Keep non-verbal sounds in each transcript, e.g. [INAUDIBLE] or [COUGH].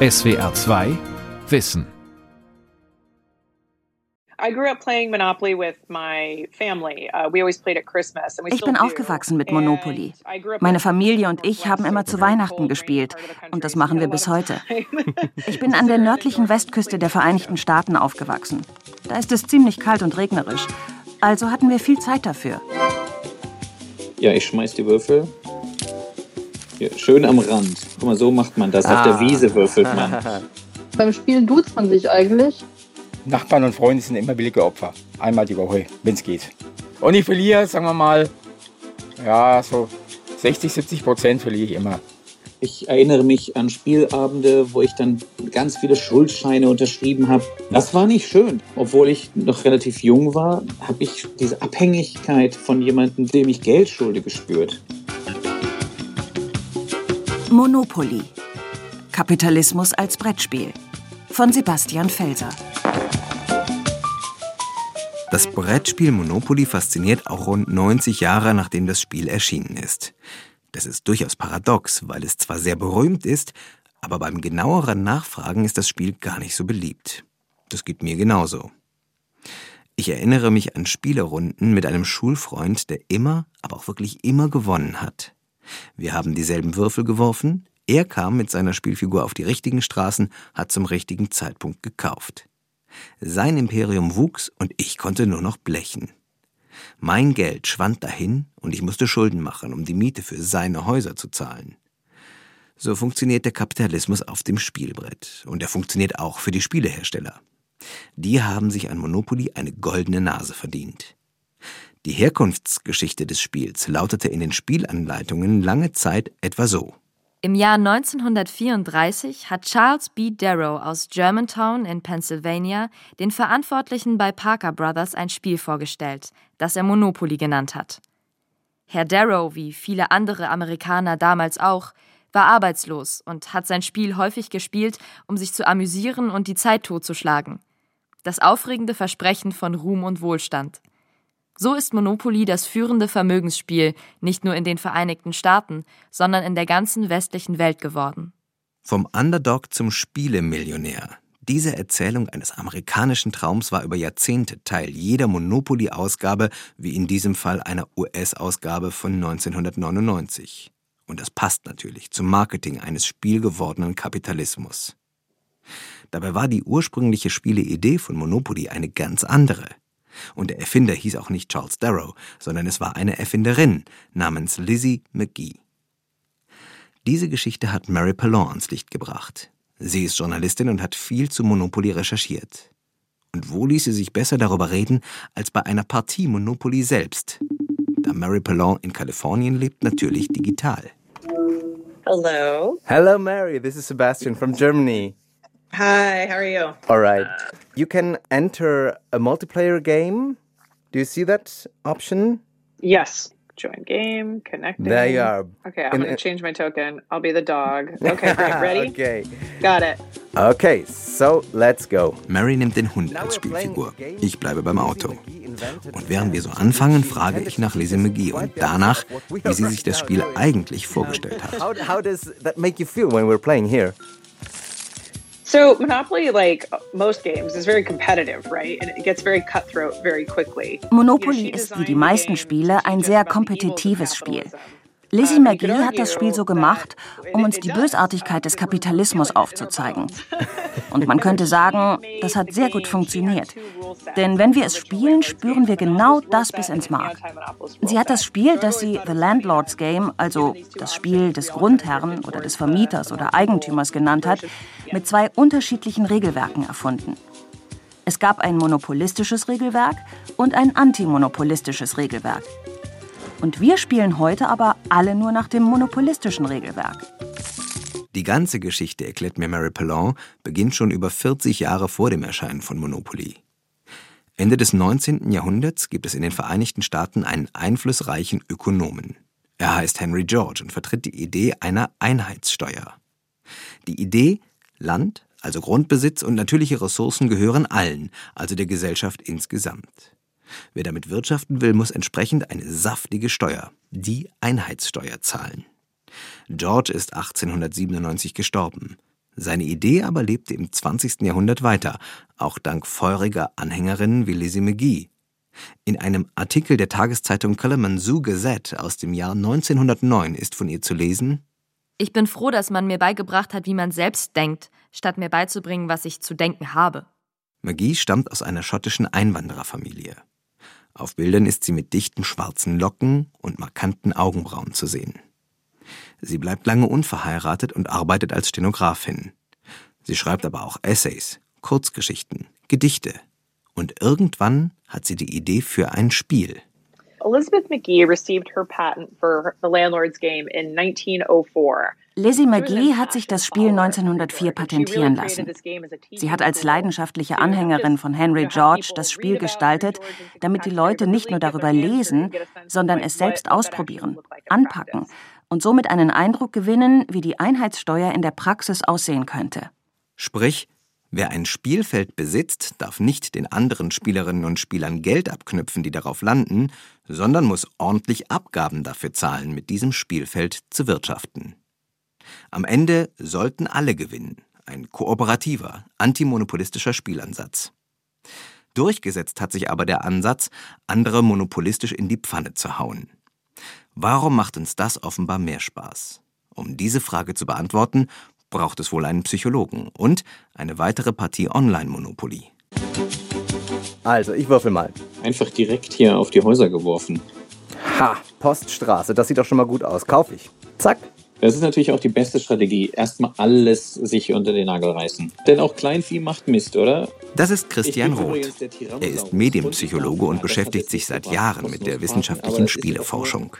SWR 2 Wissen Uh, ich bin aufgewachsen mit Monopoly. Meine Familie und ich haben immer zu Weihnachten gespielt und das machen wir bis heute. Ich bin an der [LAUGHS] nördlichen Westküste der Vereinigten Staaten aufgewachsen. Da ist es ziemlich kalt und regnerisch. Also hatten wir viel Zeit dafür. Ja, ich schmeiß die Würfel. Hier, schön am Rand. Guck mal, so macht man das. Ah. Auf der ah. Wiese würfelt man. [LAUGHS] Beim Spielen duzt man sich eigentlich. Nachbarn und Freunde sind immer billige Opfer. Einmal die Woche, wenn es geht. Und ich verliere, sagen wir mal, ja, so 60, 70 Prozent verliere ich immer. Ich erinnere mich an Spielabende, wo ich dann ganz viele Schuldscheine unterschrieben habe. Das war nicht schön. Obwohl ich noch relativ jung war, habe ich diese Abhängigkeit von jemandem, dem ich Geld schulde, gespürt. Monopoly. Kapitalismus als Brettspiel. Von Sebastian Felser. Das Brettspiel Monopoly fasziniert auch rund 90 Jahre nachdem das Spiel erschienen ist. Das ist durchaus paradox, weil es zwar sehr berühmt ist, aber beim genaueren Nachfragen ist das Spiel gar nicht so beliebt. Das geht mir genauso. Ich erinnere mich an Spielerunden mit einem Schulfreund, der immer, aber auch wirklich immer gewonnen hat. Wir haben dieselben Würfel geworfen, er kam mit seiner Spielfigur auf die richtigen Straßen, hat zum richtigen Zeitpunkt gekauft. Sein Imperium wuchs und ich konnte nur noch blechen. Mein Geld schwand dahin und ich musste Schulden machen, um die Miete für seine Häuser zu zahlen. So funktioniert der Kapitalismus auf dem Spielbrett und er funktioniert auch für die Spielehersteller. Die haben sich an Monopoly eine goldene Nase verdient. Die Herkunftsgeschichte des Spiels lautete in den Spielanleitungen lange Zeit etwa so. Im Jahr 1934 hat Charles B. Darrow aus Germantown in Pennsylvania den Verantwortlichen bei Parker Brothers ein Spiel vorgestellt, das er Monopoly genannt hat. Herr Darrow, wie viele andere Amerikaner damals auch, war arbeitslos und hat sein Spiel häufig gespielt, um sich zu amüsieren und die Zeit totzuschlagen. Das aufregende Versprechen von Ruhm und Wohlstand. So ist Monopoly das führende Vermögensspiel nicht nur in den Vereinigten Staaten, sondern in der ganzen westlichen Welt geworden. Vom Underdog zum Spielemillionär. Diese Erzählung eines amerikanischen Traums war über Jahrzehnte Teil jeder Monopoly-Ausgabe, wie in diesem Fall einer US-Ausgabe von 1999. Und das passt natürlich zum Marketing eines spielgewordenen Kapitalismus. Dabei war die ursprüngliche Spieleidee von Monopoly eine ganz andere. Und der Erfinder hieß auch nicht Charles Darrow, sondern es war eine Erfinderin namens Lizzie McGee. Diese Geschichte hat Mary Pallon ans Licht gebracht. Sie ist Journalistin und hat viel zu Monopoly recherchiert. Und wo ließ sie sich besser darüber reden als bei einer Partie Monopoly selbst? Da Mary Pallon in Kalifornien lebt, natürlich digital. Hello. Hello, Mary. This is Sebastian from Germany. Hi, how are you? All right. You can enter a multiplayer game. Do you see that option? Yes. Join game, connecting. There you are. Okay, I'm going to change my token. I'll be the dog. [LAUGHS] Okay, great. Ready? okay. Got it. Okay, so let's go. Mary nimmt den Hund als Spielfigur. Ich bleibe beim Auto. Und während wir so anfangen, frage ich nach Lizzie McGee und danach, wie sie sich das Spiel eigentlich vorgestellt hat. How, how does that make you feel when we're playing here? So Monopoly, like most games, is very competitive, right? And it gets very cutthroat very quickly. Monopoly ist wie die meisten Spiele ein sehr kompetitives Spiel. Lizzie McGee hat das Spiel so gemacht, um uns die Bösartigkeit des Kapitalismus aufzuzeigen. [LAUGHS] Und man könnte sagen, [LAUGHS] das hat sehr gut funktioniert. Denn wenn wir es spielen, spüren wir genau das bis ins Mark. Sie hat das Spiel, das sie The Landlord's Game, also das Spiel des Grundherrn oder des Vermieters oder Eigentümers genannt hat, mit zwei unterschiedlichen Regelwerken erfunden. Es gab ein monopolistisches Regelwerk und ein antimonopolistisches Regelwerk. Und wir spielen heute aber alle nur nach dem monopolistischen Regelwerk. Die ganze Geschichte, erklärt mir Mary Pallon, beginnt schon über 40 Jahre vor dem Erscheinen von Monopoly. Ende des 19. Jahrhunderts gibt es in den Vereinigten Staaten einen einflussreichen Ökonomen. Er heißt Henry George und vertritt die Idee einer Einheitssteuer. Die Idee, Land, also Grundbesitz und natürliche Ressourcen gehören allen, also der Gesellschaft insgesamt. Wer damit wirtschaften will, muss entsprechend eine saftige Steuer, die Einheitssteuer, zahlen. George ist 1897 gestorben. Seine Idee aber lebte im 20. Jahrhundert weiter, auch dank feuriger Anhängerinnen wie Lizzie McGee. In einem Artikel der Tageszeitung Kalamazoo Gazette aus dem Jahr 1909 ist von ihr zu lesen: Ich bin froh, dass man mir beigebracht hat, wie man selbst denkt, statt mir beizubringen, was ich zu denken habe. McGee stammt aus einer schottischen Einwandererfamilie. Auf Bildern ist sie mit dichten schwarzen Locken und markanten Augenbrauen zu sehen. Sie bleibt lange unverheiratet und arbeitet als Stenografin. Sie schreibt aber auch Essays, Kurzgeschichten, Gedichte. Und irgendwann hat sie die Idee für ein Spiel. Elizabeth McGee received her patent for the landlord's game in 1904. Lizzie McGee hat sich das Spiel 1904 patentieren lassen. Sie hat als leidenschaftliche Anhängerin von Henry George das Spiel gestaltet, damit die Leute nicht nur darüber lesen, sondern es selbst ausprobieren, anpacken und somit einen Eindruck gewinnen, wie die Einheitssteuer in der Praxis aussehen könnte. Sprich, wer ein Spielfeld besitzt, darf nicht den anderen Spielerinnen und Spielern Geld abknüpfen, die darauf landen, sondern muss ordentlich Abgaben dafür zahlen, mit diesem Spielfeld zu wirtschaften. Am Ende sollten alle gewinnen, ein kooperativer, antimonopolistischer Spielansatz. Durchgesetzt hat sich aber der Ansatz, andere monopolistisch in die Pfanne zu hauen. Warum macht uns das offenbar mehr Spaß? Um diese Frage zu beantworten, braucht es wohl einen Psychologen und eine weitere Partie Online-Monopoly. Also, ich würfel mal. Einfach direkt hier auf die Häuser geworfen. Ha, Poststraße, das sieht doch schon mal gut aus. Kauf ich. Zack. Das ist natürlich auch die beste Strategie. Erstmal alles sich unter den Nagel reißen. Denn auch Kleinvieh macht Mist, oder? Das ist Christian Roth. Er ist Medienpsychologe und beschäftigt sich seit Jahren mit der wissenschaftlichen Spieleforschung.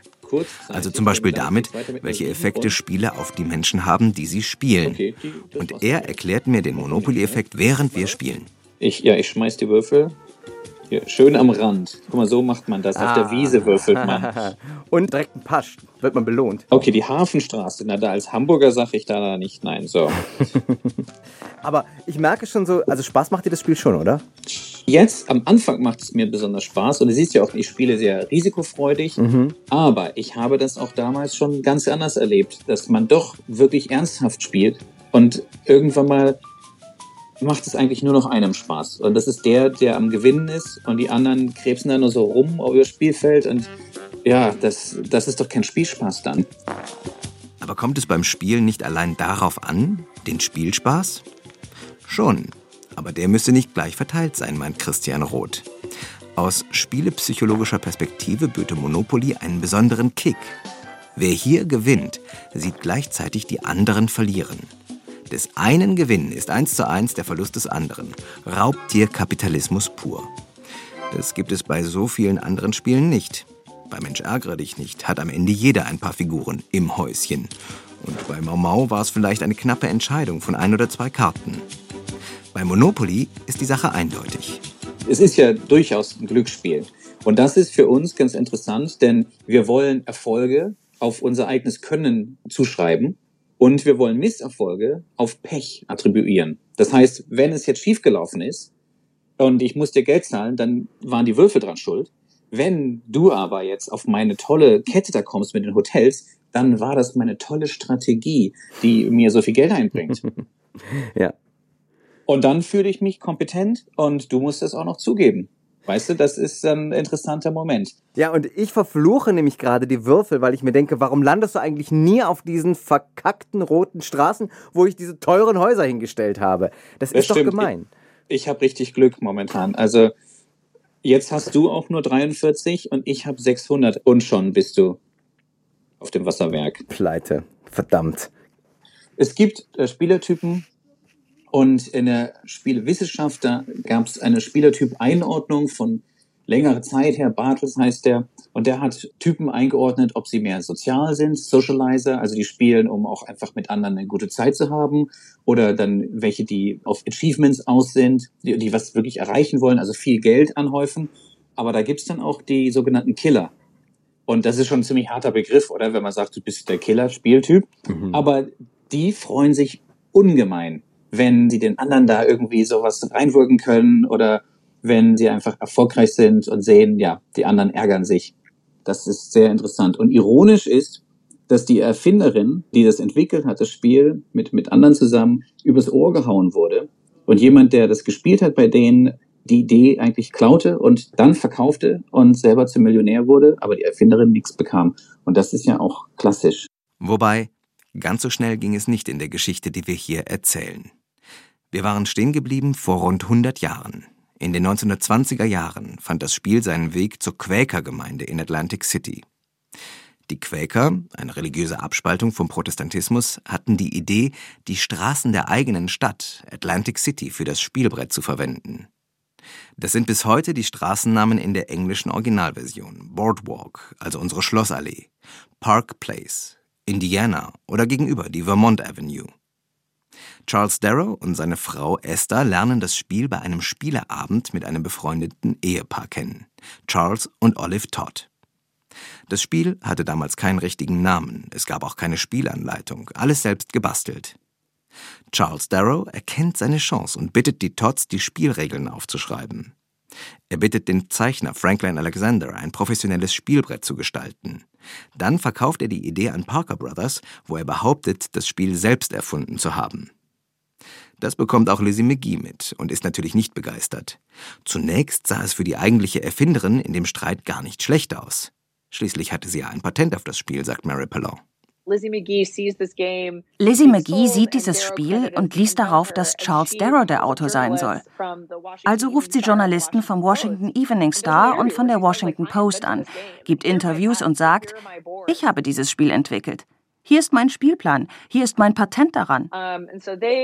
Also zum Beispiel damit, welche Effekte Spiele auf die Menschen haben, die sie spielen. Und er erklärt mir den Monopoly-Effekt, während wir spielen. Ich, ja, ich schmeiß die Würfel hier, schön am Rand. Guck mal, so macht man das. Auf der Ah. Wiese würfelt man. [LAUGHS] Und direkt ein Pasch. Wird man belohnt. Okay, die Hafenstraße. Na, da als Hamburger sage ich da nicht nein. So. [LAUGHS] Aber ich merke schon so, also Spaß macht dir das Spiel schon, oder? Jetzt, am Anfang macht es mir besonders Spaß und du siehst ja auch, ich spiele sehr risikofreudig, Mhm. aber ich habe das auch damals schon ganz anders erlebt, dass man doch wirklich ernsthaft spielt und irgendwann mal macht es eigentlich nur noch einem Spaß. Und das ist der, der am Gewinnen ist und die anderen krebsen da nur so rum auf das Spielfeld und ja, das, das ist doch kein Spielspaß dann. Aber kommt es beim Spielen nicht allein darauf an, den Spielspaß? Schon, aber der müsse nicht gleich verteilt sein, meint Christian Roth. Aus spielepsychologischer Perspektive böte Monopoly einen besonderen Kick. Wer hier gewinnt, sieht gleichzeitig die anderen verlieren. Des einen Gewinn ist eins zu eins der Verlust des anderen. Raubtierkapitalismus pur. Das gibt es bei so vielen anderen Spielen nicht. Bei Mensch ärgere dich nicht hat am Ende jeder ein paar Figuren im Häuschen. Und bei Mau Mau war es vielleicht eine knappe Entscheidung von ein oder zwei Karten. Bei Monopoly ist die Sache eindeutig. Es ist ja durchaus ein Glücksspiel. Und das ist für uns ganz interessant, denn wir wollen Erfolge auf unser eigenes Können zuschreiben und wir wollen Misserfolge auf Pech attribuieren. Das heißt, wenn es jetzt schiefgelaufen ist und ich muss dir Geld zahlen, dann waren die Würfel dran schuld. Wenn du aber jetzt auf meine tolle Kette da kommst mit den Hotels, dann war das meine tolle Strategie, die mir so viel Geld einbringt. [LAUGHS] Ja. Und dann fühle ich mich kompetent und du musst es auch noch zugeben. Weißt du, das ist ein interessanter Moment. Ja, und ich verfluche nämlich gerade die Würfel, weil ich mir denke, warum landest du eigentlich nie auf diesen verkackten roten Straßen, wo ich diese teuren Häuser hingestellt habe? Das, Das ist doch stimmt. gemein. Ich habe richtig Glück momentan. Also jetzt hast du auch nur 43 und ich habe 600 und schon bist du auf dem Wasserwerk. Pleite. Verdammt. Es gibt äh, Spielertypen und in der Spielewissenschaft, da gab es eine Spielertyp-Einordnung von längerer Zeit her. Bartels heißt der. Und der hat Typen eingeordnet, ob sie mehr sozial sind, Socializer, also die spielen, um auch einfach mit anderen eine gute Zeit zu haben. Oder dann welche, die auf Achievements aus sind, die, die was wirklich erreichen wollen, also viel Geld anhäufen. Aber da gibt's dann auch die sogenannten Killer. Und das ist schon ein ziemlich harter Begriff, oder? Wenn man sagt, du bist der Killer-Spieltyp. Aber die freuen sich ungemein, wenn sie den anderen da irgendwie sowas reinwirken können oder wenn sie einfach erfolgreich sind und sehen, ja, die anderen ärgern sich. Das ist sehr interessant. Und ironisch ist, dass die Erfinderin, die das entwickelt hat, das Spiel mit, mit anderen zusammen übers Ohr gehauen wurde. Und jemand, der das gespielt hat bei denen, die Idee eigentlich klaute und dann verkaufte und selber zum Millionär wurde, aber die Erfinderin nichts bekam. Und das ist ja auch klassisch. Wobei, ganz so schnell ging es nicht in der Geschichte, die wir hier erzählen. Wir waren stehen geblieben vor rund 100 Jahren. In den 1920er Jahren fand das Spiel seinen Weg zur Quäkergemeinde in Atlantic City. Die Quäker, eine religiöse Abspaltung vom Protestantismus, hatten die Idee, die Straßen der eigenen Stadt, Atlantic City, für das Spielbrett zu verwenden. Das sind bis heute die Straßennamen in der englischen Originalversion. Boardwalk, also unsere Schlossallee, Park Place, Indiana oder gegenüber die Vermont Avenue. Charles Darrow und seine Frau Esther lernen das Spiel bei einem Spieleabend mit einem befreundeten Ehepaar kennen, Charles und Olive Todd. Das Spiel hatte damals keinen richtigen Namen, es gab auch keine Spielanleitung, alles selbst gebastelt. Charles Darrow erkennt seine Chance und bittet die Todds, die Spielregeln aufzuschreiben. Er bittet den Zeichner Franklin Alexander, ein professionelles Spielbrett zu gestalten. Dann verkauft er die Idee an Parker Brothers, wo er behauptet, das Spiel selbst erfunden zu haben. Das bekommt auch Lizzie McGee mit und ist natürlich nicht begeistert. Zunächst sah es für die eigentliche Erfinderin in dem Streit gar nicht schlecht aus. Schließlich hatte sie ja ein Patent auf das Spiel, sagt Mary Pallot. Lizzie McGee sieht dieses Spiel und liest darauf, dass Charles Darrow der Autor sein soll. Also ruft sie Journalisten vom Washington Evening Star und von der Washington Post an, gibt Interviews und sagt, ich habe dieses Spiel entwickelt. Hier ist mein Spielplan, hier ist mein Patent daran.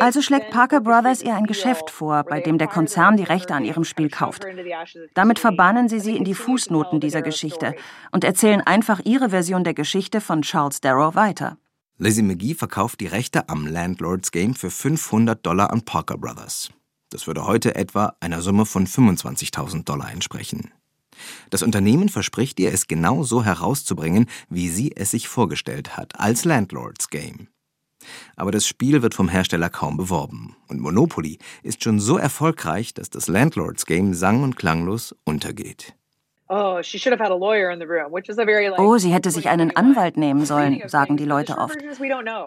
Also schlägt Parker Brothers ihr ein Geschäft vor, bei dem der Konzern die Rechte an ihrem Spiel kauft. Damit verbannen sie sie in die Fußnoten dieser Geschichte und erzählen einfach ihre Version der Geschichte von Charles Darrow weiter. Lizzie McGee verkauft die Rechte am Landlords Game für 500 Dollar an Parker Brothers. Das würde heute etwa einer Summe von 25.000 Dollar entsprechen. Das Unternehmen verspricht ihr, es genau so herauszubringen, wie sie es sich vorgestellt hat, als Landlords Game. Aber das Spiel wird vom Hersteller kaum beworben. Und Monopoly ist schon so erfolgreich, dass das Landlords Game sang- und klanglos untergeht. Oh, oh, sie hätte sich einen Anwalt nehmen sollen, sagen die Leute oft.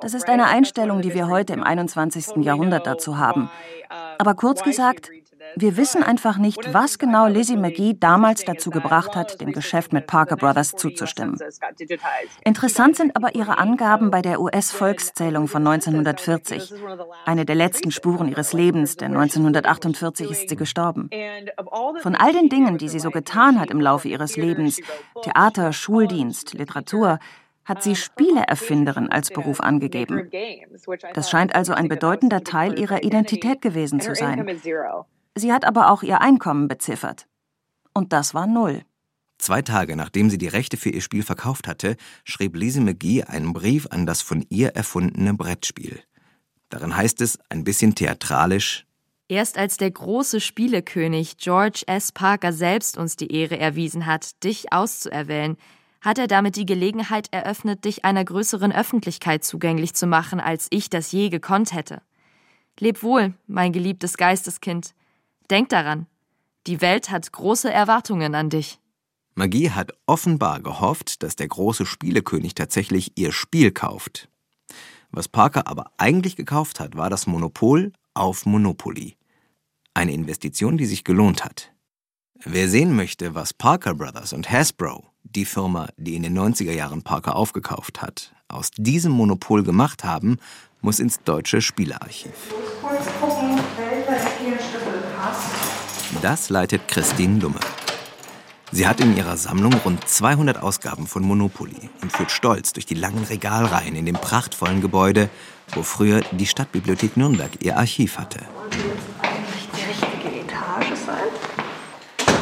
Das ist eine Einstellung, die wir heute im 21. Jahrhundert dazu haben. Aber kurz gesagt, wir wissen einfach nicht, was genau Lizzie McGee damals dazu gebracht hat, dem Geschäft mit Parker Brothers zuzustimmen. Interessant sind aber ihre Angaben bei der US-Volkszählung von 1940, eine der letzten Spuren ihres Lebens, denn 1948 ist sie gestorben. Von all den Dingen, die sie so getan hat im Laufe ihres Lebens, Theater, Schuldienst, Literatur, hat sie Spieleerfinderin als Beruf angegeben. Das scheint also ein bedeutender Teil ihrer Identität gewesen zu sein. Sie hat aber auch ihr Einkommen beziffert. Und das war null. Zwei Tage nachdem sie die Rechte für ihr Spiel verkauft hatte, schrieb Lise McGee einen Brief an das von ihr erfundene Brettspiel. Darin heißt es, ein bisschen theatralisch, Erst als der große Spielekönig George S. Parker selbst uns die Ehre erwiesen hat, dich auszuerwählen, hat er damit die Gelegenheit eröffnet, dich einer größeren Öffentlichkeit zugänglich zu machen, als ich das je gekonnt hätte. Leb wohl, mein geliebtes Geisteskind. Denk daran, die Welt hat große Erwartungen an dich. Magie hat offenbar gehofft, dass der große Spielekönig tatsächlich ihr Spiel kauft. Was Parker aber eigentlich gekauft hat, war das Monopol auf Monopoly. Eine Investition, die sich gelohnt hat. Wer sehen möchte, was Parker Brothers und Hasbro, die Firma, die in den 90er Jahren Parker aufgekauft hat, aus diesem Monopol gemacht haben, muss ins deutsche Spielearchiv. Das leitet Christine Lumme. Sie hat in ihrer Sammlung rund 200 Ausgaben von Monopoly und führt stolz durch die langen Regalreihen in dem prachtvollen Gebäude, wo früher die Stadtbibliothek Nürnberg ihr Archiv hatte. Eigentlich die richtige Etage sein.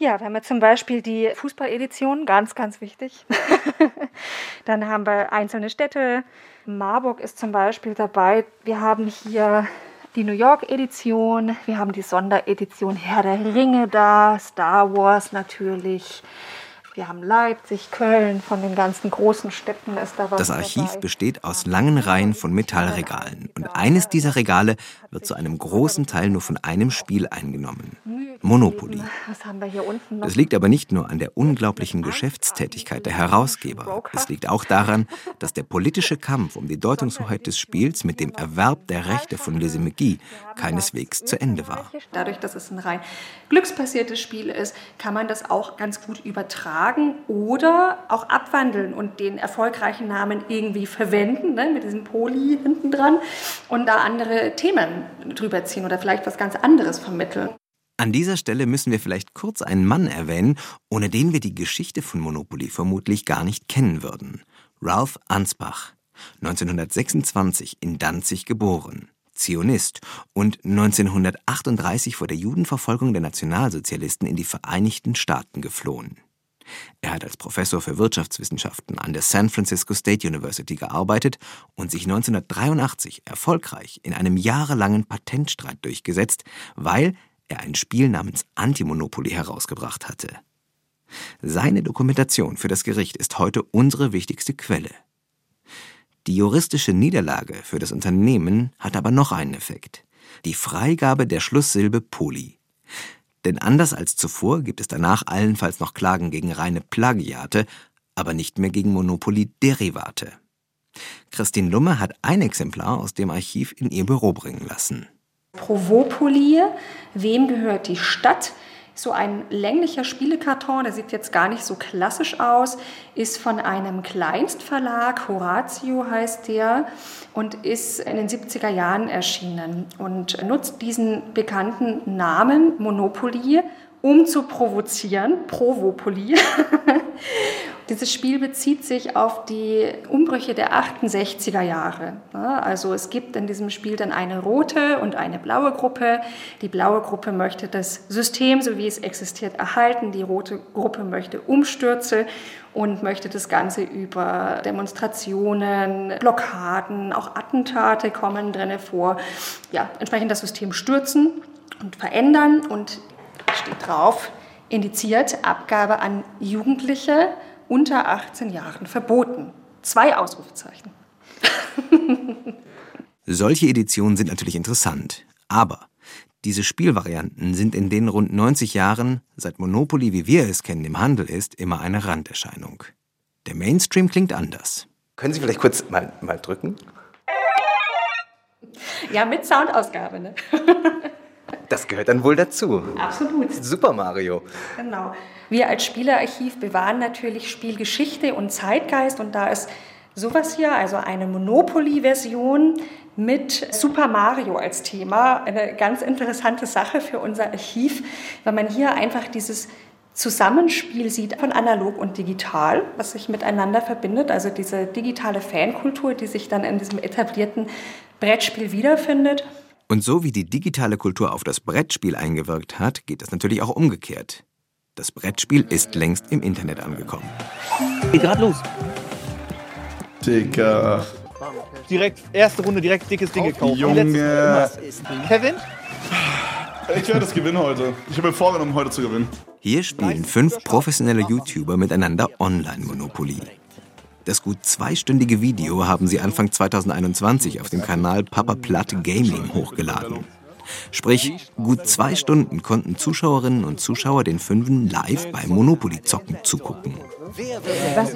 Ja, wir haben ja zum Beispiel die Fußballedition, ganz, ganz wichtig. [LAUGHS] Dann haben wir einzelne Städte. Marburg ist zum Beispiel dabei. Wir haben hier die New York-Edition, wir haben die Sonderedition Herr der Ringe da, Star Wars natürlich. Wir haben Leipzig, Köln, von den ganzen großen Städten ist da was. Das Archiv dabei. besteht aus langen Reihen von Metallregalen. Und eines dieser Regale wird zu einem großen Teil nur von einem Spiel eingenommen. Monopoly. Was haben wir hier unten noch? Das liegt aber nicht nur an der unglaublichen Geschäftstätigkeit der Herausgeber. Es liegt auch daran, dass der politische Kampf um die Deutungshoheit des Spiels mit dem Erwerb der Rechte von Lizzie McGee keineswegs zu Ende war. Dadurch, dass es ein rein glücksbasiertes Spiel ist, kann man das auch ganz gut übertragen oder auch abwandeln und den erfolgreichen Namen irgendwie verwenden, ne, mit diesem Poli hinten dran und da andere Themen drüber ziehen oder vielleicht was ganz anderes vermitteln. An dieser Stelle müssen wir vielleicht kurz einen Mann erwähnen, ohne den wir die Geschichte von Monopoly vermutlich gar nicht kennen würden. Ralph Ansbach, 1926 in Danzig geboren, Zionist und 1938 vor der Judenverfolgung der Nationalsozialisten in die Vereinigten Staaten geflohen. Er hat als Professor für Wirtschaftswissenschaften an der San Francisco State University gearbeitet und sich 1983 erfolgreich in einem jahrelangen Patentstreit durchgesetzt, weil er ein Spiel namens Antimonopoly herausgebracht hatte. Seine Dokumentation für das Gericht ist heute unsere wichtigste Quelle. Die juristische Niederlage für das Unternehmen hat aber noch einen Effekt. Die Freigabe der Schlusssilbe Poly. Denn anders als zuvor gibt es danach allenfalls noch Klagen gegen reine Plagiate, aber nicht mehr gegen Monopoly-Derivate. Christine Lumme hat ein Exemplar aus dem Archiv in ihr Büro bringen lassen. Provopolie, wem gehört die Stadt? So ein länglicher Spielekarton, der sieht jetzt gar nicht so klassisch aus, ist von einem Kleinstverlag, Horatio heißt der, und ist in den 70er Jahren erschienen und nutzt diesen bekannten Namen Monopoly, um zu provozieren, Provopoly. [LAUGHS] Dieses Spiel bezieht sich auf die Umbrüche der 68er Jahre. Also es gibt in diesem Spiel dann eine rote und eine blaue Gruppe. Die blaue Gruppe möchte das System, so wie es existiert, erhalten. Die rote Gruppe möchte Umstürze und möchte das Ganze über Demonstrationen, Blockaden, auch Attentate kommen drinne vor. Ja, entsprechend das System stürzen und verändern und steht drauf, indiziert Abgabe an Jugendliche unter 18 Jahren verboten. Zwei Ausrufezeichen. [LAUGHS] Solche Editionen sind natürlich interessant, aber diese Spielvarianten sind in den rund 90 Jahren, seit Monopoly, wie wir es kennen, im Handel ist, immer eine Randerscheinung. Der Mainstream klingt anders. Können Sie vielleicht kurz mal, mal drücken? Ja, mit Soundausgabe, ne? [LAUGHS] Das gehört dann wohl dazu. Absolut. Super Mario. Genau. Wir als Spielerarchiv bewahren natürlich Spielgeschichte und Zeitgeist und da ist sowas hier, also eine Monopoly-Version mit Super Mario als Thema, eine ganz interessante Sache für unser Archiv, weil man hier einfach dieses Zusammenspiel sieht von analog und digital, was sich miteinander verbindet, also diese digitale Fankultur, die sich dann in diesem etablierten Brettspiel wiederfindet. Und so wie die digitale Kultur auf das Brettspiel eingewirkt hat, geht das natürlich auch umgekehrt. Das Brettspiel ist längst im Internet angekommen. Geht gerade los. Digga. Direkt, erste Runde, direkt dickes Ding gekauft. Junge. Kevin? Ich werde das gewinnen heute. Ich habe mir vorgenommen, heute zu gewinnen. Hier spielen fünf professionelle YouTuber miteinander Online-Monopoly. Das gut zweistündige Video haben sie Anfang 2021 auf dem Kanal Papa Platt Gaming hochgeladen. Sprich, gut zwei Stunden konnten Zuschauerinnen und Zuschauer den Fünfen live beim Monopoly-Zocken zugucken.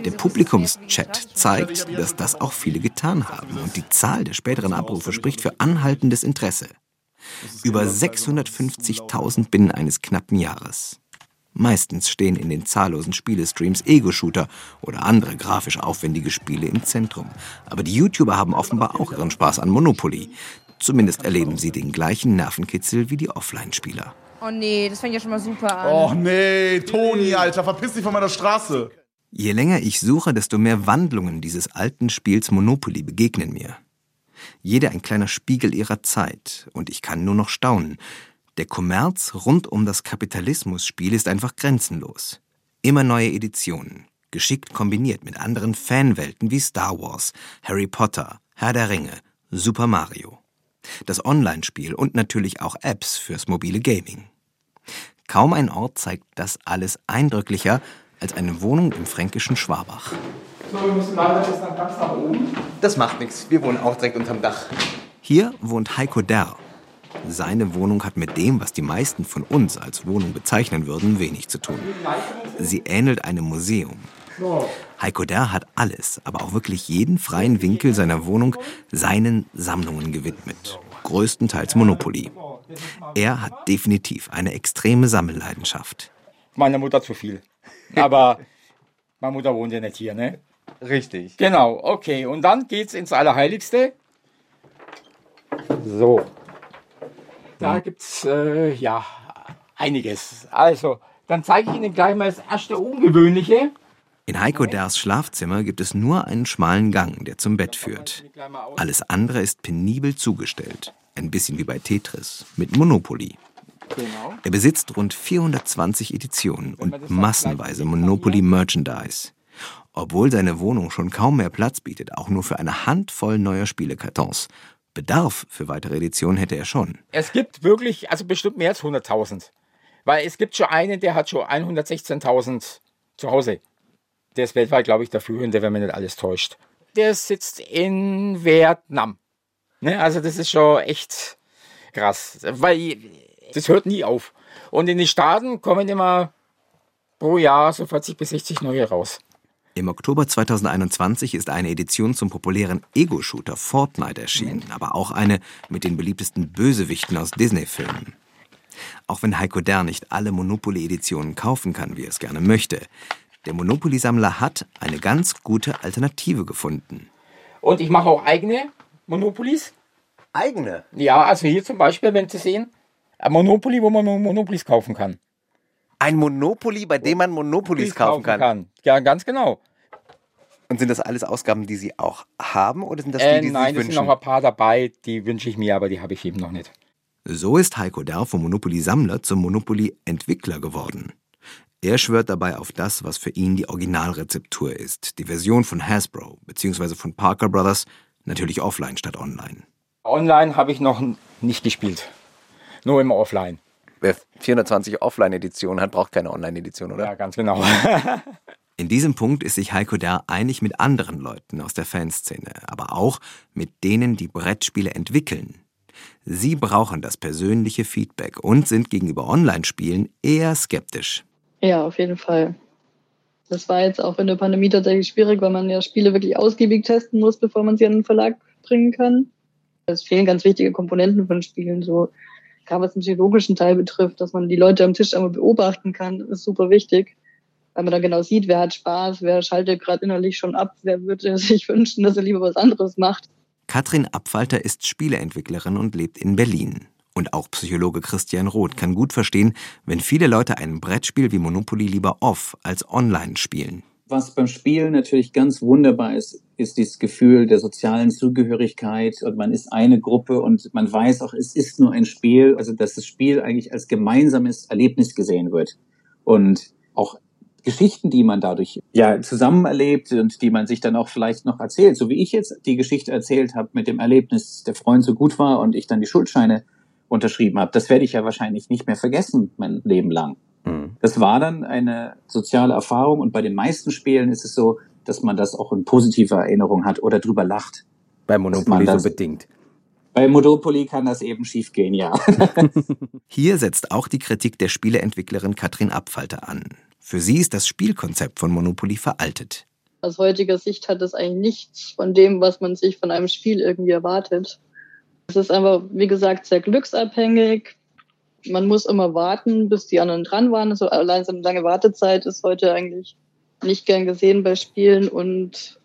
Der Publikumschat zeigt, dass das auch viele getan haben und die Zahl der späteren Abrufe spricht für anhaltendes Interesse. Über 650.000 binnen eines knappen Jahres. Meistens stehen in den zahllosen Spielestreams Ego-Shooter oder andere grafisch aufwendige Spiele im Zentrum. Aber die YouTuber haben offenbar auch ihren Spaß an Monopoly. Zumindest erleben sie den gleichen Nervenkitzel wie die Offline-Spieler. Oh nee, das fängt ja schon mal super an. Oh nee, Toni, Alter, verpiss dich von meiner Straße. Je länger ich suche, desto mehr Wandlungen dieses alten Spiels Monopoly begegnen mir. Jede ein kleiner Spiegel ihrer Zeit, und ich kann nur noch staunen. Der Kommerz rund um das Kapitalismusspiel ist einfach grenzenlos. Immer neue Editionen, geschickt kombiniert mit anderen Fanwelten wie Star Wars, Harry Potter, Herr der Ringe, Super Mario. Das Online-Spiel und natürlich auch Apps fürs mobile Gaming. Kaum ein Ort zeigt das alles eindrücklicher als eine Wohnung im fränkischen Schwabach. So, wir müssen leider bis nach ganz nach oben. Das macht nichts. Wir wohnen auch direkt unterm Dach. Hier wohnt Heiko Derr. Seine Wohnung hat mit dem, was die meisten von uns als Wohnung bezeichnen würden, wenig zu tun. Sie ähnelt einem Museum. Heiko Derr hat alles, aber auch wirklich jeden freien Winkel seiner Wohnung seinen Sammlungen gewidmet. Größtenteils Monopoly. Er hat definitiv eine extreme Sammelleidenschaft. Meiner Mutter zu viel. Aber [LAUGHS] meine Mutter wohnt ja nicht hier, ne? Richtig. Genau, okay. Und dann geht's ins Allerheiligste. So. Da gibt's äh, ja einiges. Also, dann zeige ich Ihnen gleich mal das erste Ungewöhnliche. In Heiko Ders Schlafzimmer gibt es nur einen schmalen Gang, der zum Bett führt. Alles andere ist penibel zugestellt. Ein bisschen wie bei Tetris, mit Monopoly. Er besitzt rund 420 Editionen und massenweise Monopoly Merchandise. Obwohl seine Wohnung schon kaum mehr Platz bietet, auch nur für eine Handvoll neuer Spielekartons. Bedarf für weitere Editionen hätte er schon. Es gibt wirklich, also bestimmt mehr als 100.000. Weil es gibt schon einen, der hat schon 116.000 zu Hause. Der ist weltweit, glaube ich, der führende, wenn man nicht alles täuscht. Der sitzt in Vietnam. Ne? Also das ist schon echt krass. Weil das hört nie auf. Und in den Staaten kommen immer pro Jahr so 40 bis 60 neue raus. Im Oktober 2021 ist eine Edition zum populären Ego-Shooter Fortnite erschienen, aber auch eine mit den beliebtesten Bösewichten aus Disney-Filmen. Auch wenn Heiko Dern nicht alle Monopoly-Editionen kaufen kann, wie er es gerne möchte, der Monopoly-Sammler hat eine ganz gute Alternative gefunden. Und ich mache auch eigene Monopolies. Eigene? Ja, also hier zum Beispiel, wenn Sie sehen, ein Monopoly, wo man Monopolies kaufen kann. Ein Monopoly, bei dem man Monopolies kaufen kann. Ja, ganz genau. Und sind das alles Ausgaben, die Sie auch haben oder sind das Äh, die, die Sie nein, sich es sind wünschen? noch ein paar dabei, die wünsche ich mir, aber die habe ich eben noch nicht. So ist Heiko Dern vom Monopoly-Sammler zum Monopoly-Entwickler geworden. Er schwört dabei auf das, was für ihn die Originalrezeptur ist, die Version von Hasbro bzw. von Parker Brothers, natürlich offline statt online. Online habe ich noch nicht gespielt. Nur im Offline. Wer 420 Offline-Editionen hat, braucht keine Online-Edition, oder? Ja, ganz genau. [LAUGHS] In diesem Punkt ist sich Heiko Dern einig mit anderen Leuten aus der Fanszene, aber auch mit denen, die Brettspiele entwickeln. Sie brauchen das persönliche Feedback und sind gegenüber Online-Spielen eher skeptisch. Ja, auf jeden Fall. Das war jetzt auch in der Pandemie tatsächlich schwierig, weil man ja Spiele wirklich ausgiebig testen muss, bevor man sie an den Verlag bringen kann. Es fehlen ganz wichtige Komponenten von Spielen, so gerade was den psychologischen Teil betrifft, dass man die Leute am Tisch einmal beobachten kann, ist super wichtig. Weil man dann genau sieht, wer hat Spaß, wer schaltet gerade innerlich schon ab, wer würde [LAUGHS] sich wünschen, dass er lieber was anderes macht. Katrin Abfalter ist Spieleentwicklerin und lebt in Berlin. Und auch Psychologe Christian Roth kann gut verstehen, wenn viele Leute ein Brettspiel wie Monopoly lieber off als online spielen. Was beim Spielen natürlich ganz wunderbar ist, ist dieses Gefühl der sozialen Zugehörigkeit und man ist eine Gruppe und man weiß auch, es ist nur ein Spiel, also dass das Spiel eigentlich als gemeinsames Erlebnis gesehen wird. Und auch Geschichten, die man dadurch ja zusammen erlebt und die man sich dann auch vielleicht noch erzählt, so wie ich jetzt die Geschichte erzählt habe mit dem Erlebnis, der Freund so gut war und ich dann die Schuldscheine unterschrieben habe, das werde ich ja wahrscheinlich nicht mehr vergessen mein Leben lang. Das war dann eine soziale Erfahrung und bei den meisten Spielen ist es so, dass man das auch in positiver Erinnerung hat oder drüber lacht. Bei Monopoly so das- bedingt. Bei Monopoly kann das eben schiefgehen, ja. [LAUGHS] Hier setzt auch die Kritik der Spieleentwicklerin Katrin Abfalter an. Für sie ist das Spielkonzept von Monopoly veraltet. Aus heutiger Sicht hat es eigentlich nichts von dem, was man sich von einem Spiel irgendwie erwartet. Es ist einfach, wie gesagt, sehr glücksabhängig. Man muss immer warten, bis die anderen dran waren. Also allein so eine lange Wartezeit ist heute eigentlich nicht gern gesehen bei Spielen. Und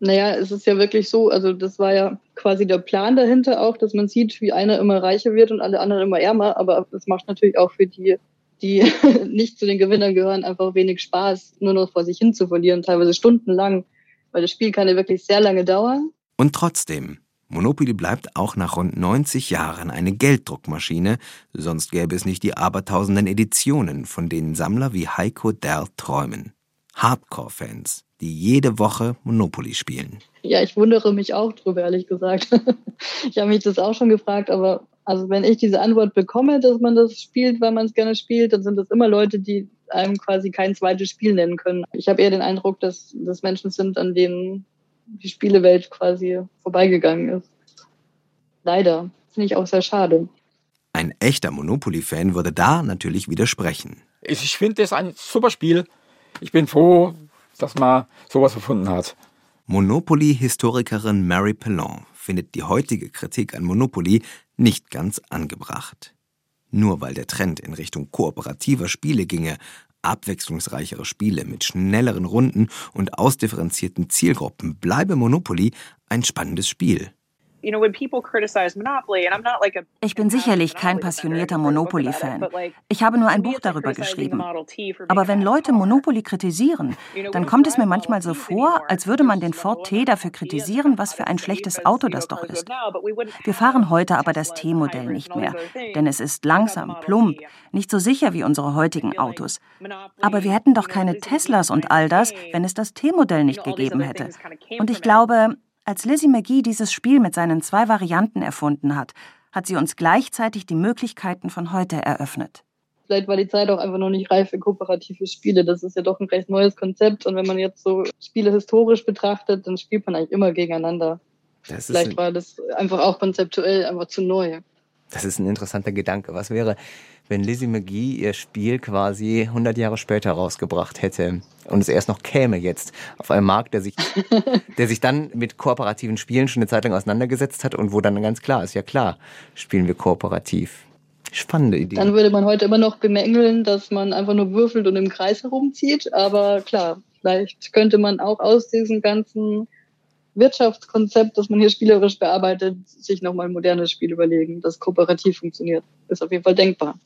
naja, es ist ja wirklich so, also das war ja quasi der Plan dahinter auch, dass man sieht, wie einer immer reicher wird und alle anderen immer ärmer. Aber das macht natürlich auch für die, die [LAUGHS] nicht zu den Gewinnern gehören, einfach wenig Spaß, nur noch vor sich hin zu verlieren, teilweise stundenlang, weil das Spiel kann ja wirklich sehr lange dauern. Und trotzdem, Monopoly bleibt auch nach rund 90 Jahren eine Gelddruckmaschine, sonst gäbe es nicht die abertausenden Editionen, von denen Sammler wie Heiko Dell träumen. Hardcore-Fans, die jede Woche Monopoly spielen. Ja, ich wundere mich auch drüber, ehrlich gesagt. [LAUGHS] ich habe mich das auch schon gefragt, aber also wenn ich diese Antwort bekomme, dass man das spielt, weil man es gerne spielt, dann sind das immer Leute, die einem quasi kein zweites Spiel nennen können. Ich habe eher den Eindruck, dass das Menschen sind, an denen die Spielewelt quasi vorbeigegangen ist. Leider. Finde ich auch sehr schade. Ein echter Monopoly-Fan würde da natürlich widersprechen. Ich finde das ein super Spiel. Ich bin froh, dass man sowas gefunden hat. Monopoly-Historikerin Mary Pellon findet die heutige Kritik an Monopoly nicht ganz angebracht. Nur weil der Trend in Richtung kooperativer Spiele ginge, abwechslungsreichere Spiele mit schnelleren Runden und ausdifferenzierten Zielgruppen, bleibe Monopoly ein spannendes Spiel. Ich bin sicherlich kein passionierter Monopoly-Fan. Ich habe nur ein Buch darüber geschrieben. Aber wenn Leute Monopoly kritisieren, dann kommt es mir manchmal so vor, als würde man den Ford T dafür kritisieren, was für ein schlechtes Auto das doch ist. Wir fahren heute aber das T-Modell nicht mehr, denn es ist langsam, plump, nicht so sicher wie unsere heutigen Autos. Aber wir hätten doch keine Teslas und all das, wenn es das T-Modell nicht gegeben hätte. Und ich glaube, als Lizzie McGee dieses Spiel mit seinen zwei Varianten erfunden hat, hat sie uns gleichzeitig die Möglichkeiten von heute eröffnet. Vielleicht war die Zeit auch einfach noch nicht reif für kooperative Spiele. Das ist ja doch ein recht neues Konzept. Und wenn man jetzt so Spiele historisch betrachtet, dann spielt man eigentlich immer gegeneinander. Vielleicht war das einfach auch konzeptuell einfach zu neu. Das ist ein interessanter Gedanke. Was wäre, wenn Lizzie McGee ihr Spiel quasi 100 Jahre später rausgebracht hätte und es erst noch käme jetzt auf einem Markt, der sich, [LAUGHS] der sich dann mit kooperativen Spielen schon eine Zeit lang auseinandergesetzt hat und wo dann ganz klar ist, ja klar, spielen wir kooperativ. Spannende Idee. Dann würde man heute immer noch bemängeln, dass man einfach nur würfelt und im Kreis herumzieht. Aber klar, vielleicht könnte man auch aus diesem ganzen Wirtschaftskonzept, das man hier spielerisch bearbeitet, sich nochmal ein modernes Spiel überlegen, das kooperativ funktioniert. Ist auf jeden Fall denkbar.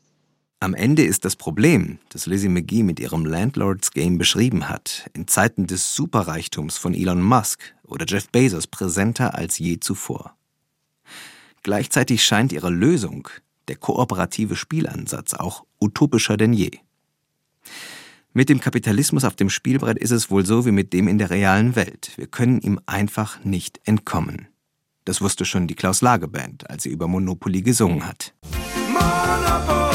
Am Ende ist das Problem, das Lizzie McGee mit ihrem Landlords Game beschrieben hat, in Zeiten des Superreichtums von Elon Musk oder Jeff Bezos präsenter als je zuvor. Gleichzeitig scheint ihre Lösung, der kooperative Spielansatz, auch utopischer denn je. Mit dem Kapitalismus auf dem Spielbrett ist es wohl so wie mit dem in der realen Welt. Wir können ihm einfach nicht entkommen. Das wusste schon die Klaus Lage Band, als sie über Monopoly gesungen hat. Monopoly,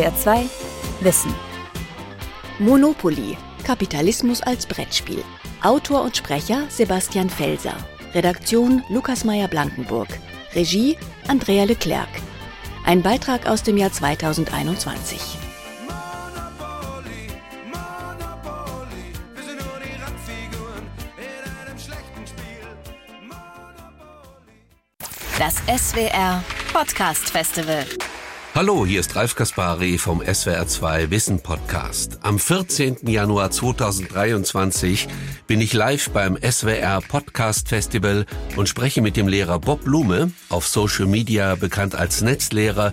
SWR 2 Wissen. Monopoly. Kapitalismus als Brettspiel. Autor und Sprecher Sebastian Felser. Redaktion Lukas Meyer-Blankenburg. Regie Andrea Leclerc. Ein Beitrag aus dem Jahr 2021. Das SWR Podcast Festival. Hallo, hier ist Ralf Kaspari vom SWR2 Wissen Podcast. Am 14. Januar 2023 bin ich live beim SWR Podcast Festival und spreche mit dem Lehrer Bob Blume, auf Social Media bekannt als Netzlehrer,